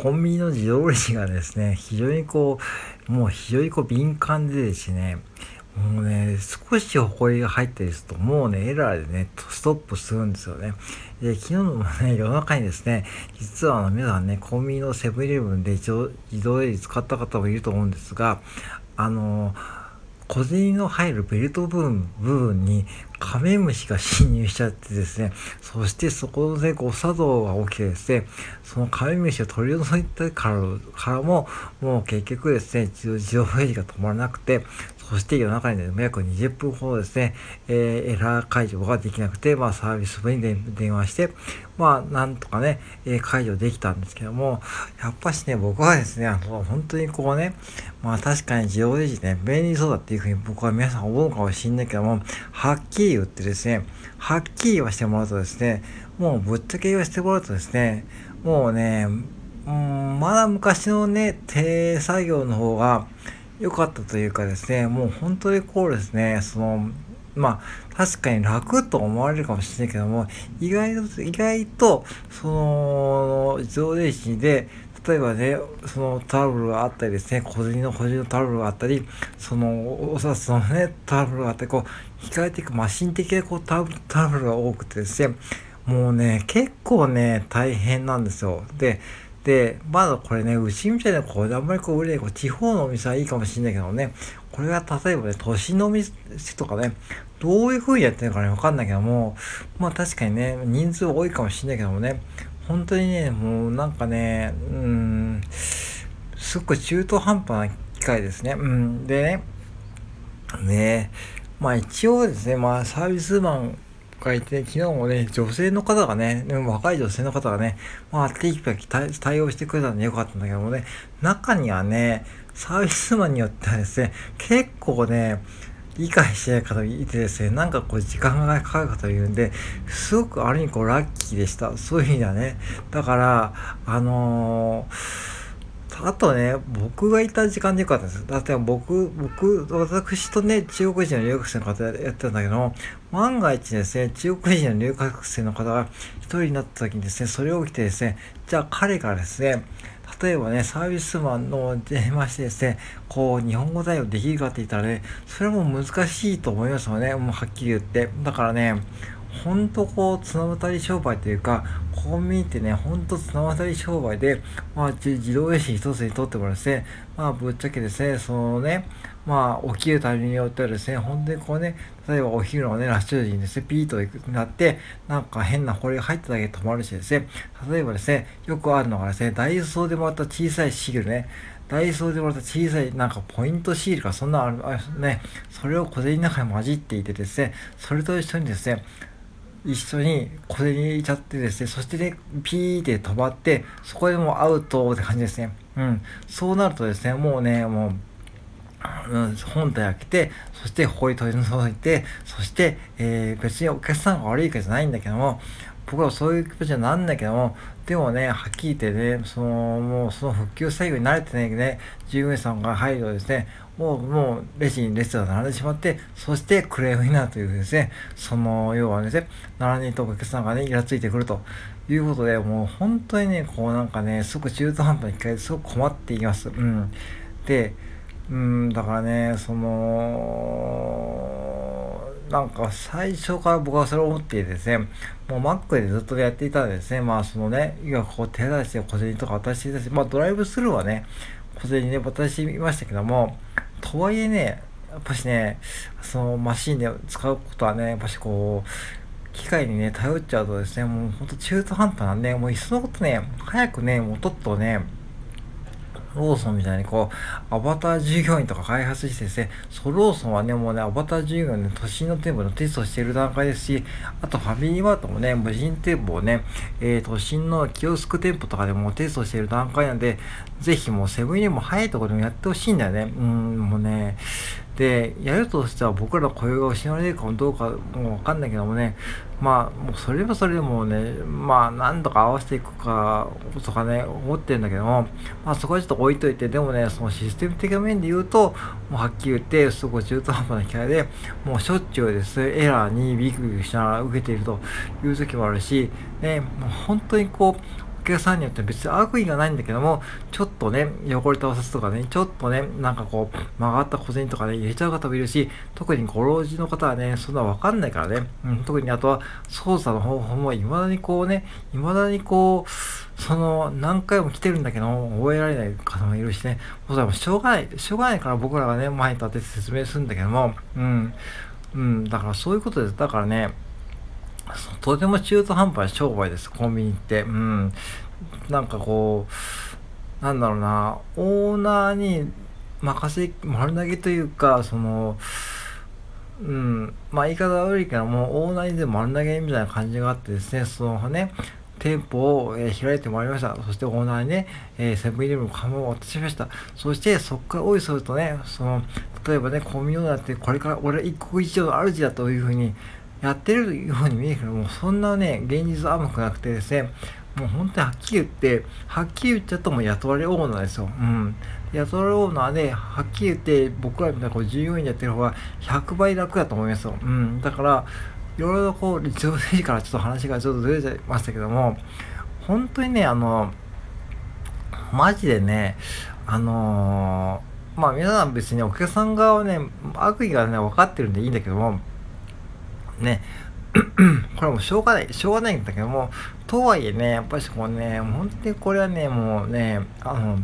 コンビニの自動レジがですね、非常にこう、もう非常にこう敏感でですね、もうね、少し埃が入ったりすると、もうね、エラーでね、ストップするんですよね。で、昨日のね、夜中にですね、実はあの皆さんね、コンビニのセブンイレブンで自動レジ使った方もいると思うんですが、あの小銭の入るベルト部分部分にカメムシが侵入しちゃってですね、そしてそこで誤作動が起きてですね、そのカメムシを取り除いたからからも、もう結局ですね、自動レジが止まらなくて、そして夜中にね、約20分ほどですね、えー、エラー解除ができなくて、まあサービス部に電話して、まあなんとかね、えー、解除できたんですけども、やっぱしね、僕はですね、あの、本当にこうね、まあ確かに自動レジね、便利そうだっていうふうに僕は皆さん思うかもしれないけども、はっきり言ってですね、はっきり言わせてもらうとですね、もうぶっちゃけ言わせてもらうとですね、もうね、うん、まだ昔のね、手作業の方が、良かったというかですね、もう本当にこうですね、その、まあ、確かに楽と思われるかもしれないけども、意外と、意外と、その、自動電子で、例えばね、そのタオルがあったりですね、小銭の補充のタオルがあったり、そのお札のね、タオルがあって、こう、控えていくマシン的なこうタオルタオルが多くてですね、もうね、結構ね、大変なんですよ。で、で、まだこれね、うちみたいな、これあんまりこう売れない、地方のお店はいいかもしれないけどね、これが例えばね、都心のお店とかね、どういう風にやってるのかね、わかんないけども、まあ確かにね、人数多いかもしれないけどもね、本当にね、もうなんかね、うん、すっごい中途半端な機械ですね。うん、でね、ねまあ一応ですね、まあサービスマンがいて、昨日もね、女性の方がね、若い女性の方がね、まあ、テキパキ対応してくれたんでよかったんだけどもね、中にはね、サービスマンによってはですね、結構ね、理解してない方いてですね、なんかこう時間がかかる方いるんで、すごくある意味こうラッキーでした。そういう意味ではね。だから、あのーあとね、僕がいた時間でよかったんです。だって僕、僕、私とね、中国人の留学生の方やってたんだけど、万が一ですね、中国人の留学生の方が一人になった時にですね、それを起きてですね、じゃあ彼がですね、例えばね、サービスマンの電話してですね、こう、日本語対応できるかって言ったらね、それも難しいと思いますよね、もうはっきり言って。だからね、ほんとこう、綱渡り商売というか、コンビニってね、ほんと綱渡り商売で、まあ、自動 AC 一つにとってもですね、まあ、ぶっちゃけですね、そのね、まあ、起きるタイミングによってはですね、本当にこうね、例えばお昼のね、ラッシュ時にですね、ピーとなって、なんか変な掘りが入っただけで止まるしですね、例えばですね、よくあるのがですね、ダイソーでもらった小さいシールね、ダイソーでもらった小さいなんかポイントシールか、そんなある、あね、それを小銭の中に混じっていてですね、それと一緒にですね、一緒に小銭入れちゃってですね、そしてね、ピーって止まって、そこでもうアウトって感じですね。うん。そうなるとですね、もうね、もう、うん、本体開けて、そしてここに取り除いて、そして、えー、別にお客さんが悪いかじゃないんだけども、僕はそういう気持ちはなんだけども、でもね、はっきり言ってね、その、もうその復旧作業に慣れてないね、従業員さんが入るとですね、もう、もう、レジに列が並んでしまって、そしてクレームになるというですね、その、要はですね、並んでいたお客さんがね、イラついてくるということで、もう本当にね、こうなんかね、すごく中途半端な機会ですごく困っています。うん。で、うん、だからね、その、なんか最初から僕はそれを思っていてですね、もう Mac でずっとやっていたんですね、まあそのね、いや、こう手出して小銭とか渡してたし、まあドライブスルーはね、小銭ね、渡してみましたけども、とはいえね、やっぱしね、そのマシンで使うことはね、やっぱしこう、機械にね、頼っちゃうとですね、もうほんと中途半端なんで、もういっそのことね、早くね、もうとっとね、ローソンみたいにこう、アバター従業員とか開発してですね、そう、ローソンはね、もうね、アバター従業員の都心の店舗のテストしている段階ですし、あとファミリーマートもね、無人店舗をね、えー、都心のキオスク店舗とかでもテストしている段階なんで、ぜひもうセブンイレブンも早いところでもやってほしいんだよね。うん、もうね、で、やるとしては僕らの雇用が失われるかどうかもわかんないけどもね、まあ、もうそれはそれでもね、まあ、なんとか合わせていくか、とかね、思ってるんだけども、まあ、そこはちょっと置いといて、でもね、そのシステム的な面で言うと、もうはっきり言って、すごい中途半端な機会で、もうしょっちゅうです、エラーにビクビクしながら受けているという時もあるし、ね、もう本当にこう、客さんによって別に悪意がないんだけども、ちょっとね、汚れたお札とかね、ちょっとね、なんかこう、曲がった小銭とかね、入れちゃう方もいるし、特にご老人の方はね、そんなわかんないからね、うん、特にあとは操作の方法も未だにこうね、未だにこう、その、何回も来てるんだけども、覚えられない方もいるしね、もうしょうがない、しょうがないから僕らがね、前に立って説明するんだけども、うん、うん、だからそういうことです。だからね、とても中途半端な商売です、コンビニって。うん。なんかこう、なんだろうな、オーナーに任せ、丸投げというか、その、うん、まあ言い方悪いけども、オーナーにで丸投げみたいな感じがあってですね、そのね、店舗を、え、開いてまいりました。そしてオーナーにね、え、セブンイレブンの看板を渡しました。そしてそこからおいそるとね、その、例えばね、コンビニオーナーってこれから俺一国一城の主だというふうにやってるように見えるけどもう、そんなね、現実甘くなくてですね、もう本当にはっきり言って、はっきり言っちゃうとも雇われオーナーですよ。うん。雇われオーナーで、はっきり言って、僕らみたいなこう従業員でやってる方が100倍楽だと思いますよ。うん。だから、いろいろこう、立場政治からちょっと話がちょっとずれちゃいましたけども、本当にね、あの、マジでね、あのー、まあ皆さん別にお客さん側はね、悪意がね、分かってるんでいいんだけども、ね、これもしょうがない、しょうがないんだけども、とはいえね、やっぱりこうね、本当にこれはね、もうね、あの、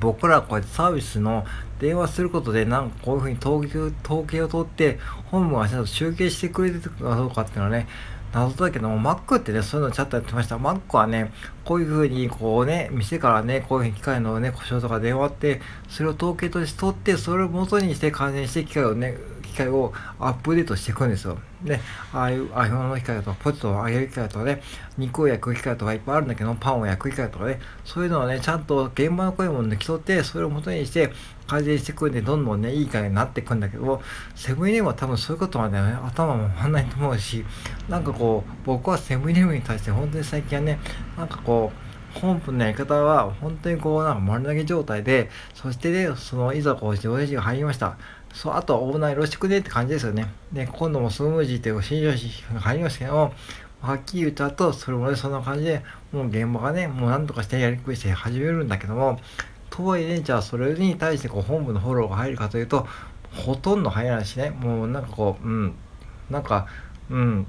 僕らこうやってサービスの電話することで、なんかこういうふうに統計統計を取って、本部がちゃんと集計してくれてるかどうかっていうのはね、謎だけども、Mac ってね、そういうのちゃんとやってました。Mac はね、こういうふうに、こうね、店からね、こういうふうに機械のね、故障とか電話って、それを統計として取って、それを元にして改善して機械をね、機械をアップデートしていくんですよ。で、ああいう iPhone の機械とか、ポテトを揚げる機械とかね、肉を焼く機械とかいっぱいあるんだけど、パンを焼く機械とかね、そういうのをね、ちゃんと現場の声も抜き取って、それを元にして改善していくんで、どんどんね、いい機械になっていくんだけど、セブンイレブンは多分そういうことまでね、頭も回んないと思うし、なんかこう、僕はセブンイレブンに対して本当に最近はね、なんかこう、本部のやり方は本当にこうなんか丸投げ状態で、そしてね、そのいざこうして親父が入りました。そう、あとはオーナーよろしくねって感じですよね。で、今度もスムージーっていう新庄氏が入りましたけども、はっきり言った後、それもね、そんな感じで、もう現場がね、もう何とかしてやりくりして始めるんだけども、とはいえね、じゃあそれに対してこう本部のフォローが入るかというと、ほとんど入らないしね、もうなんかこう、うん、なんか、うん、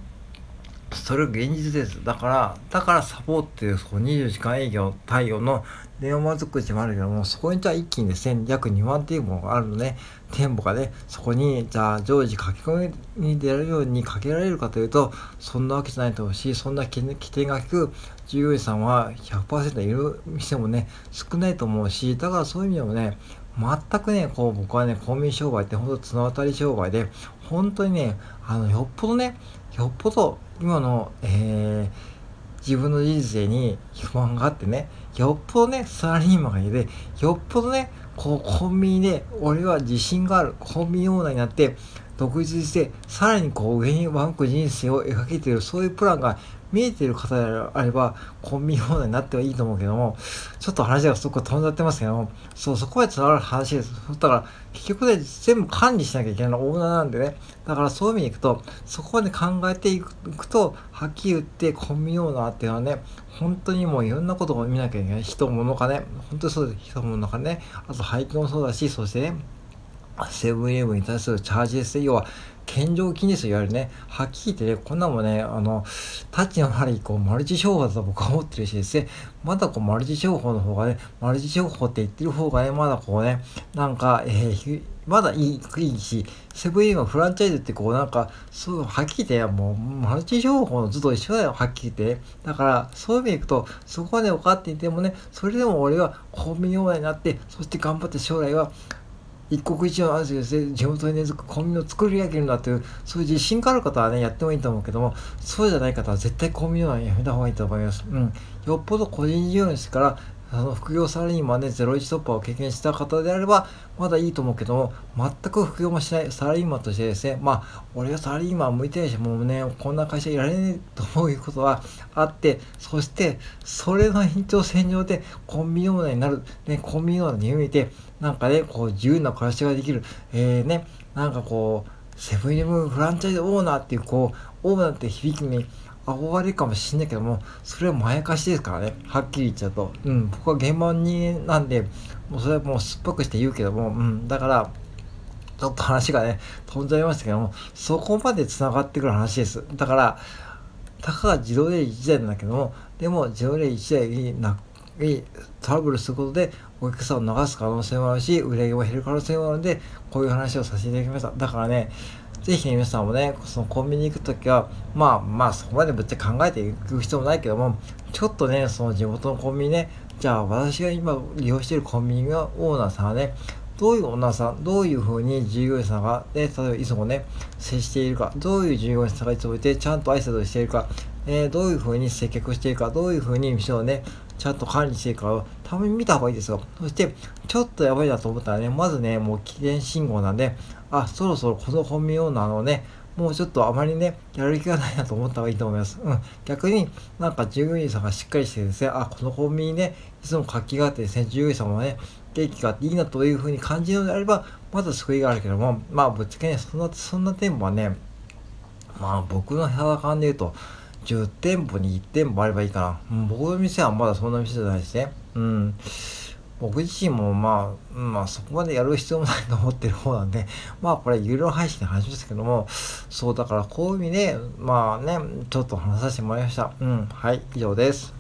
それ現実です。だから、だからサポートっていうそ24時間営業対応の電話作りもあるけども、そこにじゃあ一気にですね、約2万っていうものがあるので、店舗がね、そこにじゃあ常時書き込みに出られるようにかけられるかというと、そんなわけじゃないと思うし、そんな規定が利く従業員さんは100%いる店もね、少ないと思うし、だからそういう意味でもね、全くね、こう僕はね、コンビニ商売って本当綱渡り商売で、本当にね、あの、よっぽどね、よっぽど今の、えー、自分の人生に不安があってね、よっぽどね、サラリーマンがいて、よっぽどね、こう、コンビニで、俺は自信がある、コンビニオーナーになって、独立して、さらにこう、上にワンク人生を描けている、そういうプランが見えてる方であれば、コンビニ放題になってはいいと思うけども、ちょっと話がそこ飛んじゃってますけども、そう、そこまで伝わる話です。だから、結局ね、全部管理しなきゃいけないのオーナーなんでね。だからそういう意味でいくと、そこまで考えていくと、はっきり言ってコンビニオーナーっていうのはね、本当にもういろんなことを見なきゃいけない。人、物かね、本当にそうです。人、物かね、あと配給もそうだし、そしてね、セブンイレブンに対するチャージです。要は、献上金ですよ、いわゆるね。はっきり言ってね、こんなもんね、あの、タッチのないこう、マルチ商法だと僕は思ってるしですね、まだこう、マルチ商法の方がね、マルチ商法って言ってる方がね、まだこうね、なんか、えー、まだいいいいし、セブンイレブンフランチャイズってこうなんか、そう、はっきり言って、もう、マルチ商法の図と一緒だよ、はっきり言って。だから、そういう意味でいくと、そこまで分かっていてもね、それでも俺はコンビニオーナーになって、そして頑張って将来は、一国一の安心で地元に根付くコンビニを作り上げるんだという、そういう自信がある方はね、やってもいいと思うけども、そうじゃない方は絶対コンビニはやめた方がいいと思います。うん。よっぽど個人事業主からあの副業サラリーマンで01突破を経験した方であれば、まだいいと思うけども、全く副業もしないサラリーマンとしてですね、まあ、俺がサラリーマン向いてないし、もうね、こんな会社いられねえということはあって、そして、それの延長線上でコンビニオーナーになる、ね、コンビニオーナーに向いて、なんかね、こう、自由な暮らしができる、えー、ね、なんかこう、セブンイレブンフランチャイズオーナーっていう、こう、オーナーって響きに、憧れかもしんないけども、それはまやかしですからね。はっきり言っちゃうと。うん、僕は現場になんで、もうそれはもう酸っぱくして言うけども、うん、だから、ちょっと話がね、飛んじゃいましたけども、そこまで繋がってくる話です。だから、たかが自動で1台なんだけども、でも自動で1台になにトラブルすることでお客さんを逃す可能性もあるし、売り上げも減る可能性もあるので、こういう話をさせていただきました。だからね、ぜひね、皆さんもね、そのコンビニに行くときは、まあまあ、そこまでぶっちゃ考えていく必要もないけども、ちょっとね、その地元のコンビニね、じゃあ私が今利用しているコンビニのオーナーさんはね、どういうオーナーさん、どういうふうに従業員さんが、ね、例えばいつもね、接しているか、どういう従業員さんがいつもいて、ちゃんと挨拶をしているか、えー、どういうふうに接客しているか、どういうふうに店をね、ちゃんと管理してるかをたまに見た方がいいですよ。そして、ちょっとやばいなと思ったらね、まずね、もう危険信号なんで、あ、そろそろこの本名オーナーのね、もうちょっとあまりね、やる気がないなと思った方がいいと思います。うん。逆になんか従業員さんがしっかりしてですね、あ、このコンビニね、いつも活気があってですね、従業員さんもね、元気があっていいなというふうに感じるのであれば、まだ救いがあるけども、まあぶっちゃけね、そんな、そんな店舗はね、まあ僕の肌感で言うと、10店舗に1店舗あればいいかな。うん、僕の店はまだそんな店じゃないしね。うん。僕自身もまあ、まあそこまでやる必要もないと思ってる方なんで、まあこれ有料配信の話ですけども、そうだからこういう意味で、まあね、ちょっと話させてもらいました。うん、はい、以上です。